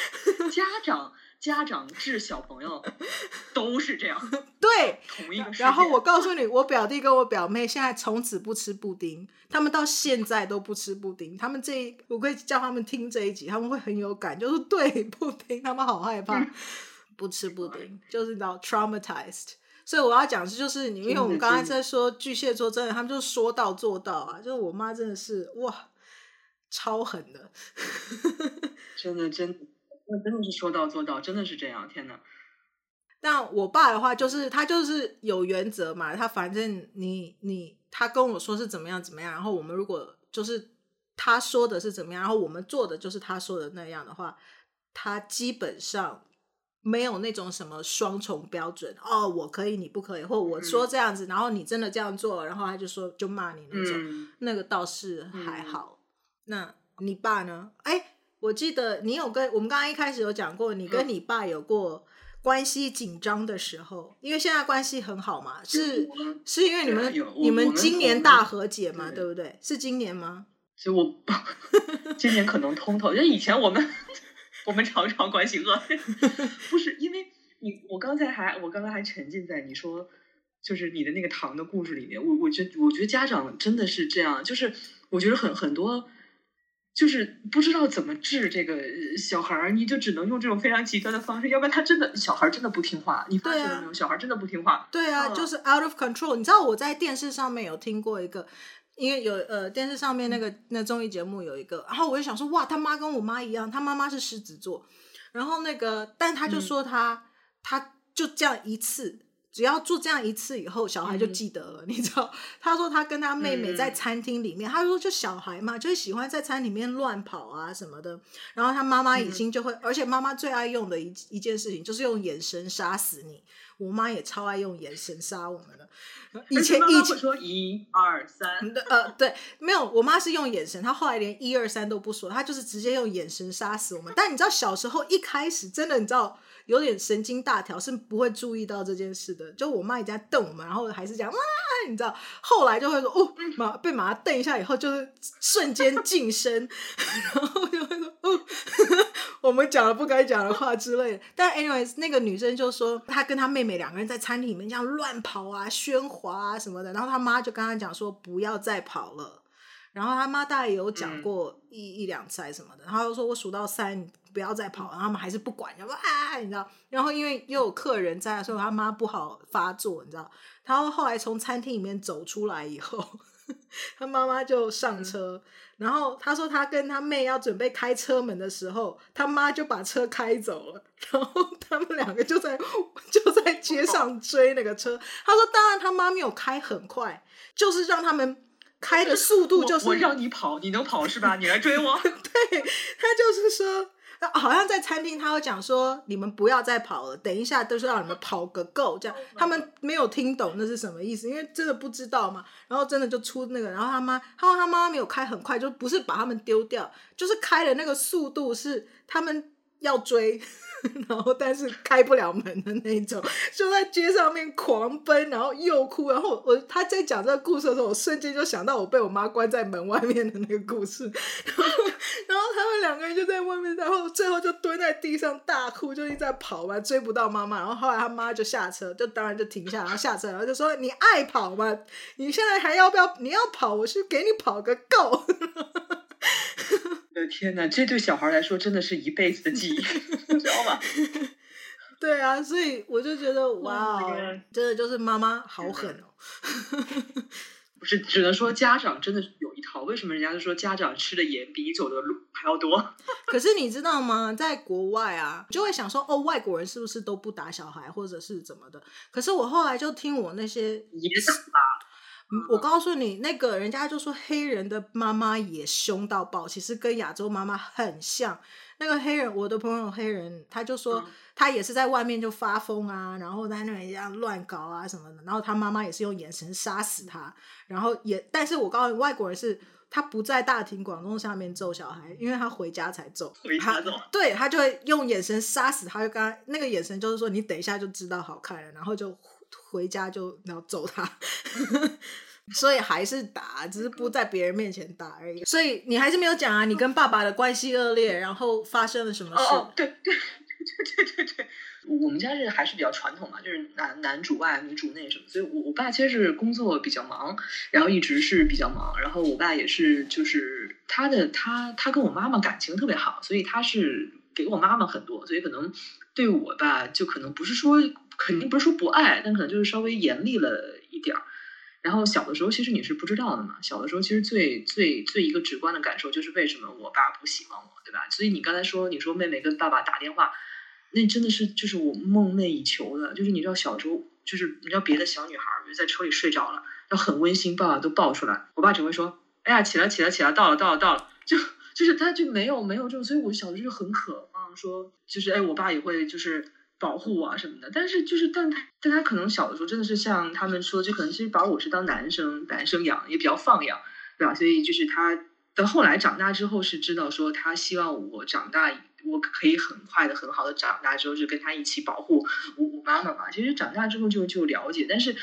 家长。家长治小朋友都是这样，对，同一个。然后我告诉你，我表弟跟我表妹现在从此不吃布丁，他们到现在都不吃布丁。他们这一，我可以叫他们听这一集，他们会很有感，就是对布丁，他们好害怕，不吃布丁，就是到 traumatized。所以我要讲的就是，因为我们刚才在说巨蟹座，真的，他们就是说到做到啊，就是我妈真的是哇，超狠的，真的真的。那真的是说到做到，真的是这样，天哪！但我爸的话，就是他就是有原则嘛，他反正你你他跟我说是怎么样怎么样，然后我们如果就是他说的是怎么样，然后我们做的就是他说的那样的话，他基本上没有那种什么双重标准哦，我可以你不可以，或我说这样子，嗯、然后你真的这样做，然后他就说就骂你那种，嗯、那个倒是还好。那你爸呢？哎，我记得你有跟我们刚刚一开始有讲过，你跟你爸有过关系紧张的时候，因为现在关系很好嘛，是是因为你们你们今年大和解嘛，对不对？是今年吗？所以我 今年可能通透，因为以前我们 我们常常关系恶劣，不是因为你，我刚才还我刚才还沉浸在你说就是你的那个糖的故事里面，我我觉得我觉得家长真的是这样，就是我觉得很很多就是不知道怎么治这个小孩儿，你就只能用这种非常极端的方式，要不然他真的小孩真的不听话，你发现了没有？小孩真的不听话，对啊，就是 out of control。你知道我在电视上面有听过一个。因为有呃电视上面那个那综艺节目有一个，然后我就想说哇，他妈跟我妈一样，他妈妈是狮子座，然后那个但他就说他、嗯、他就这样一次，只要做这样一次以后，小孩就记得了，嗯、你知道？他说他跟他妹妹在餐厅里面，嗯、他说就小孩嘛，就是喜欢在餐厅里面乱跑啊什么的，然后他妈妈已经就会，嗯、而且妈妈最爱用的一一件事情就是用眼神杀死你，我妈也超爱用眼神杀我们的。以前一直说一二三，呃，对，没有，我妈是用眼神，她后来连一二三都不说，她就是直接用眼神杀死我们。但你知道，小时候一开始真的，你知道。有点神经大条，是不会注意到这件事的。就我妈一直在瞪我们，然后还是讲哇，你知道，后来就会说哦，马被马瞪一下以后，就是瞬间晋升，然后就会说哦，我们讲了不该讲的话之类的。但 anyways，那个女生就说，她跟她妹妹两个人在餐厅里面这样乱跑啊、喧哗啊什么的，然后她妈就跟她讲说不要再跑了。然后他妈大概有讲过一、嗯、一两次还是什么的，然后又说我数到三。不要再跑，然后他们还是不管，然后啊，你知道，然后因为又有客人在，所以他妈不好发作，你知道。然后后来从餐厅里面走出来以后，他妈妈就上车，嗯、然后他说他跟他妹要准备开车门的时候，他妈就把车开走了，然后他们两个就在就在街上追那个车。他说，当然他妈没有开很快，就是让他们开的速度就是让你跑，你能跑是吧？你来追我。对，他就是说。好像在餐厅，他会讲说：“你们不要再跑了，等一下都是让你们跑个够。”这样 他们没有听懂那是什么意思，因为真的不知道嘛。然后真的就出那个，然后他妈，他说他妈妈没有开很快，就不是把他们丢掉，就是开的那个速度是他们要追。然后，但是开不了门的那种，就在街上面狂奔，然后又哭。然后我他在讲这个故事的时候，我瞬间就想到我被我妈关在门外面的那个故事。然后，然后他们两个人就在外面，然后最后就蹲在地上大哭，就一直在跑嘛，追不到妈妈。然后后来他妈就下车，就当然就停下，然后下车，然后就说：“你爱跑吗？你现在还要不要？你要跑，我去给你跑个够。”天哪，这对小孩来说真的是一辈子的记忆，知道吗？对啊，所以我就觉得哇，真的就是妈妈好狠哦。不是，只能说家长真的有一套。为什么人家就说家长吃的盐比你走的路还要多？可是你知道吗？在国外啊，就会想说哦，外国人是不是都不打小孩，或者是怎么的？可是我后来就听我那些也是吧。我告诉你，那个人家就说黑人的妈妈也凶到爆，其实跟亚洲妈妈很像。那个黑人，我的朋友黑人，他就说他也是在外面就发疯啊，然后在那边这样乱搞啊什么的，然后他妈妈也是用眼神杀死他，然后也，但是我告诉你，外国人是他不在大庭广众下面揍小孩，因为他回家才揍，回家揍，对，他就会用眼神杀死他，就刚那个眼神就是说你等一下就知道好看了，然后就。回家就要揍他，所以还是打，只是不在别人面前打而已。所以你还是没有讲啊，你跟爸爸的关系恶劣，然后发生了什么事？哦，对对对对对对，我们家是还是比较传统嘛，就是男男主外女主内什么。所以我我爸其实是工作比较忙，然后一直是比较忙。然后我爸也是，就是他的他他跟我妈妈感情特别好，所以他是给我妈妈很多，所以可能对我吧，就可能不是说。肯定不是说不爱，但可能就是稍微严厉了一点儿。然后小的时候，其实你是不知道的嘛。小的时候，其实最最最一个直观的感受就是为什么我爸不喜欢我，对吧？所以你刚才说，你说妹妹跟爸爸打电话，那真的是就是我梦寐以求的。就是你知道小时候，就是你知道别的小女孩就在车里睡着了，要很温馨，爸爸都抱出来，我爸只会说：“哎呀，起来起来起来，到了到了到了。”就就是他就没有没有这种，所以我小的时候就很渴望说，就是哎，我爸也会就是。保护啊什么的，但是就是，但他但他可能小的时候真的是像他们说，就可能是把我是当男生男生养，也比较放养，对吧？所以就是他等后来长大之后是知道说他希望我长大，我可以很快的、很好的长大之后，就跟他一起保护我我妈妈嘛。其实长大之后就就了解，但是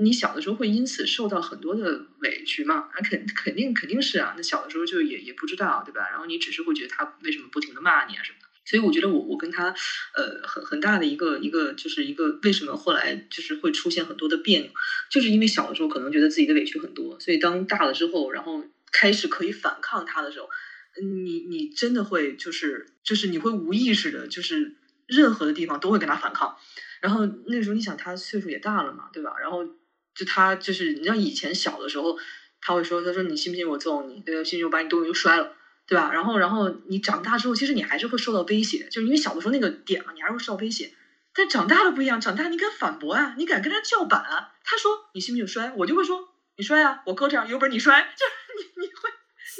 你小的时候会因此受到很多的委屈嘛？那肯肯定肯定是啊，那小的时候就也也不知道，对吧？然后你只是会觉得他为什么不停的骂你啊什么的。所以我觉得我我跟他，呃，很很大的一个一个就是一个为什么后来就是会出现很多的别扭，就是因为小的时候可能觉得自己的委屈很多，所以当大了之后，然后开始可以反抗他的时候，你你真的会就是就是你会无意识的，就是任何的地方都会跟他反抗。然后那时候你想他岁数也大了嘛，对吧？然后就他就是你像以前小的时候，他会说他说你信不信我揍你？对？信不信我把你东西都摔了？对吧？然后，然后你长大之后，其实你还是会受到威胁，就是因为小的时候那个点嘛，你还是会受到威胁。但长大了不一样，长大你敢反驳啊，你敢跟他叫板啊。他说你信不信我摔？我就会说你摔啊，我哥这样有本事你摔，就是你你会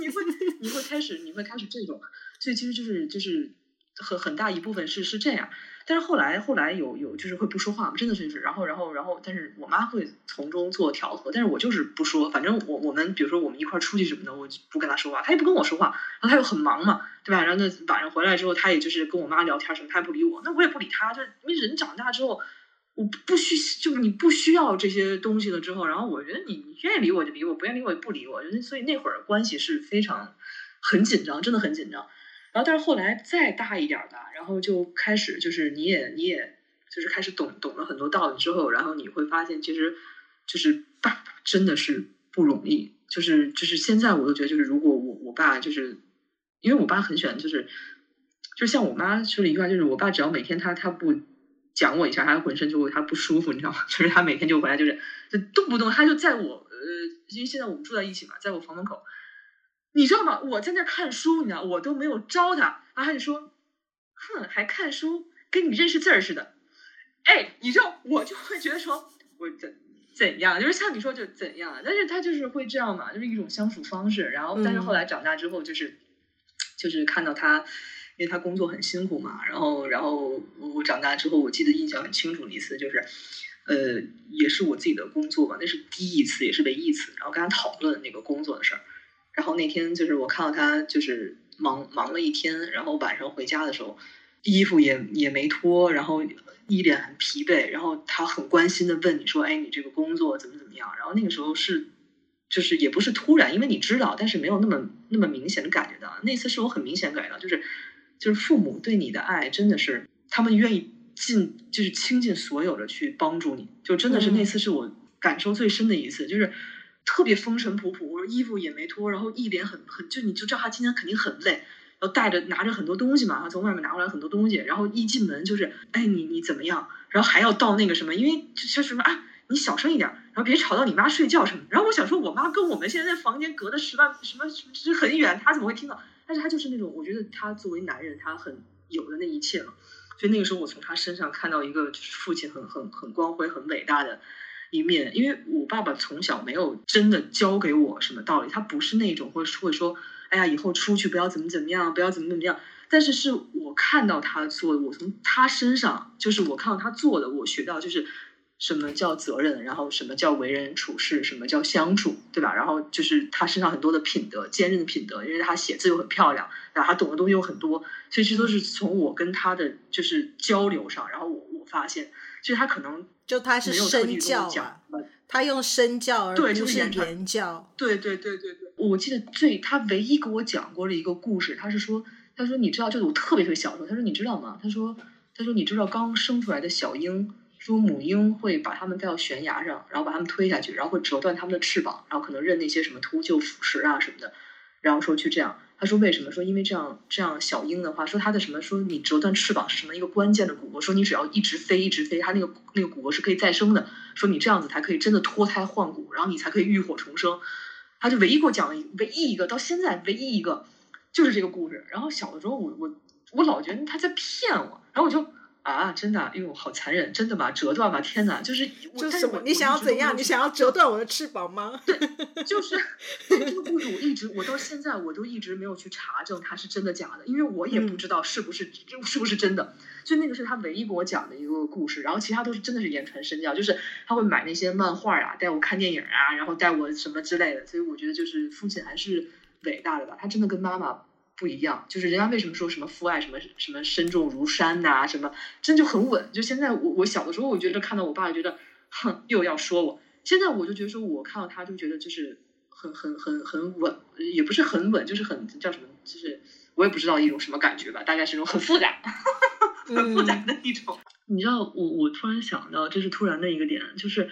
你会你会开始你会开始这种，所以其实就是就是很很大一部分是是这样。但是后来后来有有就是会不说话，真的是就是，然后然后然后，但是我妈会从中做调和，但是我就是不说，反正我我们比如说我们一块儿出去什么的，我就不跟她说话，她也不跟我说话，然后她又很忙嘛，对吧？然后那晚上回来之后，她也就是跟我妈聊天什么，她也不理我，那我也不理她，就是因为人长大之后，我不需就是你不需要这些东西了之后，然后我觉得你你愿意理我就理我，不愿意理我就不理我，所以那会儿关系是非常很紧张，真的很紧张。然后，但是后来再大一点的，然后就开始就是你也你也就是开始懂懂了很多道理之后，然后你会发现，其实就是爸爸真的是不容易。就是就是现在我都觉得，就是如果我我爸就是，因为我爸很喜欢，就是就像我妈说了一句话，就是我爸只要每天他他不讲我一下，他浑身就会他不舒服，你知道吗？就是他每天就回来就是就动不动他就在我呃，因为现在我们住在一起嘛，在我房门口。你知道吗？我在那看书，你知道，我都没有招他，然后他就说：“哼，还看书，跟你认识字儿似的。”哎，你知道，我就会觉得说，我怎怎样，就是像你说就怎样，但是他就是会这样嘛，就是一种相处方式。然后，但是后来长大之后，就是、嗯、就是看到他，因为他工作很辛苦嘛，然后然后我长大之后，我记得印象很清楚的一次，就是呃，也是我自己的工作吧，那是第一次，也是唯一一次，然后跟他讨论那个工作的事儿。然后那天就是我看到他就是忙忙了一天，然后晚上回家的时候，衣服也也没脱，然后一脸很疲惫，然后他很关心的问你说：“哎，你这个工作怎么怎么样？”然后那个时候是，就是也不是突然，因为你知道，但是没有那么那么明显的感觉到。那次是我很明显感觉到，就是就是父母对你的爱真的是他们愿意尽就是倾尽所有的去帮助你，就真的是那次是我感受最深的一次，就是。特别风尘仆仆，我说衣服也没脱，然后一脸很很就你就知道他今天肯定很累，然后带着拿着很多东西嘛，他从外面拿回来很多东西，然后一进门就是哎你你怎么样，然后还要到那个什么，因为就是什么啊你小声一点，然后别吵到你妈睡觉什么，然后我想说我妈跟我们现在在房间隔的十万什么是很远，她怎么会听到？但是他就是那种我觉得他作为男人他很有的那一切嘛，所以那个时候我从他身上看到一个就是父亲很很很光辉很伟大的。一面，因为我爸爸从小没有真的教给我什么道理，他不是那种会会说，哎呀，以后出去不要怎么怎么样，不要怎么怎么样。但是是我看到他做的，我从他身上，就是我看到他做的，我学到就是什么叫责任，然后什么叫为人处事，什么叫相处，对吧？然后就是他身上很多的品德，坚韧的品德，因为他写字又很漂亮，然后他懂的东西又很多，所以这都是从我跟他的就是交流上，然后我我发现，其实他可能。就他是身教啊，他用身教而不是言教。对对对对对，我记得最他唯一给我讲过的一个故事，他是说，他说你知道，就是我特别特别小的时候，他说你知道吗？他说他说你知道刚生出来的小鹰，说母鹰会把它们带到悬崖上，然后把它们推下去，然后会折断它们的翅膀，然后可能认那些什么秃鹫腐蚀啊什么的，然后说去这样。他说为什么？说因为这样这样小鹰的话，说它的什么？说你折断翅膀是什么一个关键的骨骼？说你只要一直飞一直飞，它那个那个骨骼是可以再生的。说你这样子才可以真的脱胎换骨，然后你才可以浴火重生。他就唯一给我讲了唯一一个到现在唯一一个就是这个故事。然后小的时候我我我老觉得他在骗我，然后我就。啊，真的，哎呦，好残忍！真的吗？折断吗？天哪，就是，就是什么？你想要怎样？你想要折断我的翅膀吗？对，就 是这个故事，我一直，我到现在我都一直没有去查证它是真的假的，因为我也不知道是不是、嗯、是不是真的。所以那个是他唯一给我讲的一个故事，然后其他都是真的是言传身教，就是他会买那些漫画啊，带我看电影啊，然后带我什么之类的。所以我觉得就是父亲还是伟大的吧，他真的跟妈妈不一样。就是人家为什么说什么父爱什么什么深重如山呐、啊，什么真就很稳。就现在我我小的时候，我觉得看到我爸，觉得哼又要说我。现在我就觉得说，我看到他就觉得就是很很很很稳，也不是很稳，就是很叫什么，就是我也不知道一种什么感觉吧，大概是一种很复杂，很复杂的一种。嗯、你知道，我我突然想到，这是突然的一个点，就是。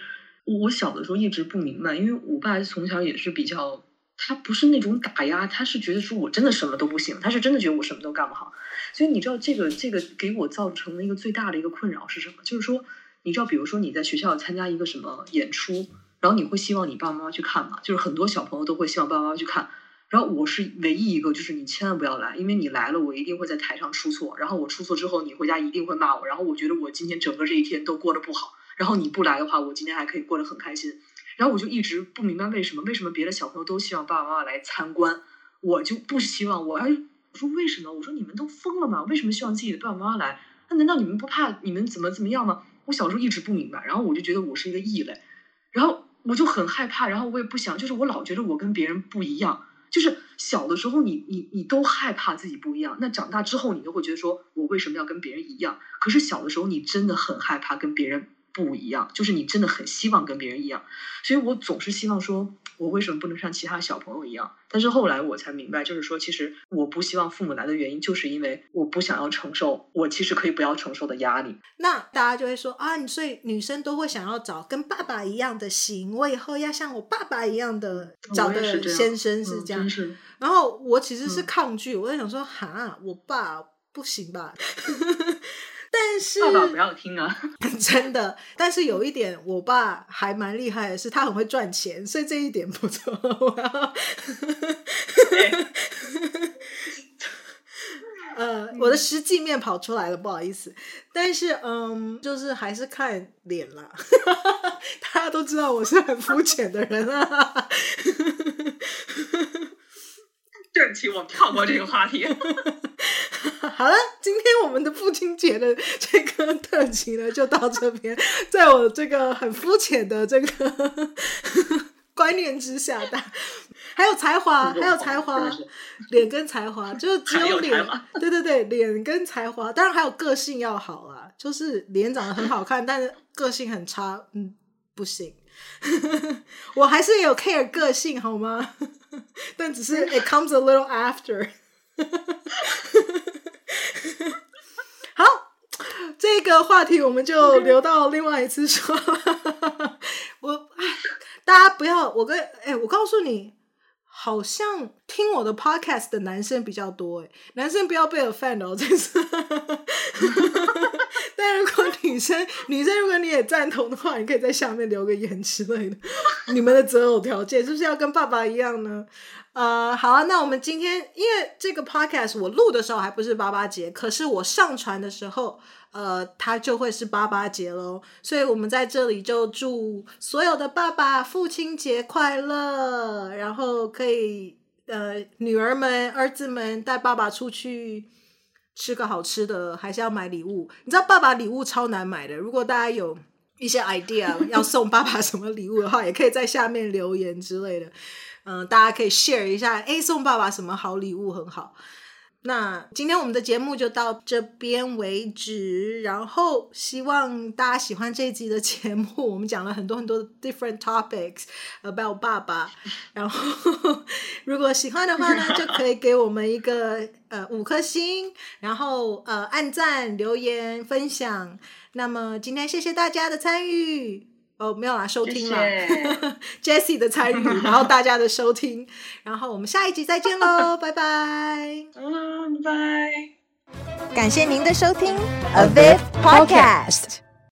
我小的时候一直不明白，因为我爸从小也是比较，他不是那种打压，他是觉得说我真的什么都不行，他是真的觉得我什么都干不好。所以你知道这个这个给我造成了一个最大的一个困扰是什么？就是说，你知道，比如说你在学校参加一个什么演出，然后你会希望你爸爸妈妈去看嘛？就是很多小朋友都会希望爸爸妈妈去看，然后我是唯一一个，就是你千万不要来，因为你来了，我一定会在台上出错，然后我出错之后，你回家一定会骂我，然后我觉得我今天整个这一天都过得不好。然后你不来的话，我今天还可以过得很开心。然后我就一直不明白为什么，为什么别的小朋友都希望爸爸妈妈来参观，我就不希望。我还我说为什么？我说你们都疯了吗？为什么希望自己的爸爸妈妈来？那难道你们不怕你们怎么怎么样吗？我小时候一直不明白，然后我就觉得我是一个异类，然后我就很害怕，然后我也不想，就是我老觉得我跟别人不一样。就是小的时候你你你都害怕自己不一样，那长大之后你就会觉得说我为什么要跟别人一样？可是小的时候你真的很害怕跟别人。不一样，就是你真的很希望跟别人一样，所以我总是希望说，我为什么不能像其他小朋友一样？但是后来我才明白，就是说，其实我不希望父母来的原因，就是因为我不想要承受我其实可以不要承受的压力。那大家就会说啊，所以女生都会想要找跟爸爸一样的型，我以后要像我爸爸一样的找的先生是这样。嗯、是然后我其实是抗拒，嗯、我在想说，哈，我爸不行吧？但是爸爸不要听啊，真的。但是有一点，我爸还蛮厉害的是，他很会赚钱，所以这一点不错。呃，我的实际面跑出来了，不好意思。但是，嗯，就是还是看脸啦。大家都知道我是很肤浅的人啊。对不起，我们跳过这个话题。好了，今天我们的父亲节的这个特辑呢，就到这边。在我这个很肤浅的这个 观念之下，的还有才华，还有才华，脸跟才华，就是只有脸。有对对对，脸跟才华，当然还有个性要好啊。就是脸长得很好看，但是个性很差，嗯，不行。我还是有 care 个性好吗？但只是 it comes a little after。好，这个话题我们就留到另外一次说。我，大家不要，我跟哎，我告诉你，好像听我的 podcast 的男生比较多哎，男生不要被 offend 哦，这次。但如果女生，女生如果你也赞同的话，你可以在下面留个言之类的。你们的择偶条件是不是要跟爸爸一样呢？呃，好啊，那我们今天因为这个 podcast 我录的时候还不是爸爸节，可是我上传的时候，呃，它就会是爸爸节喽。所以我们在这里就祝所有的爸爸父亲节快乐，然后可以呃女儿们、儿子们带爸爸出去吃个好吃的，还是要买礼物。你知道爸爸礼物超难买的，如果大家有一些 idea 要送爸爸什么礼物的话，也可以在下面留言之类的。嗯，大家可以 share 一下，哎，送爸爸什么好礼物很好。那今天我们的节目就到这边为止，然后希望大家喜欢这一集的节目。我们讲了很多很多 different topics about 爸爸，然后如果喜欢的话呢，就可以给我们一个呃五颗星，然后呃按赞、留言、分享。那么今天谢谢大家的参与。哦，没有啦，收听了 Jessie 的参与，然后大家的收听，然后我们下一集再见喽，拜拜，嗯，拜拜，感谢您的收听，A Viv Podcast。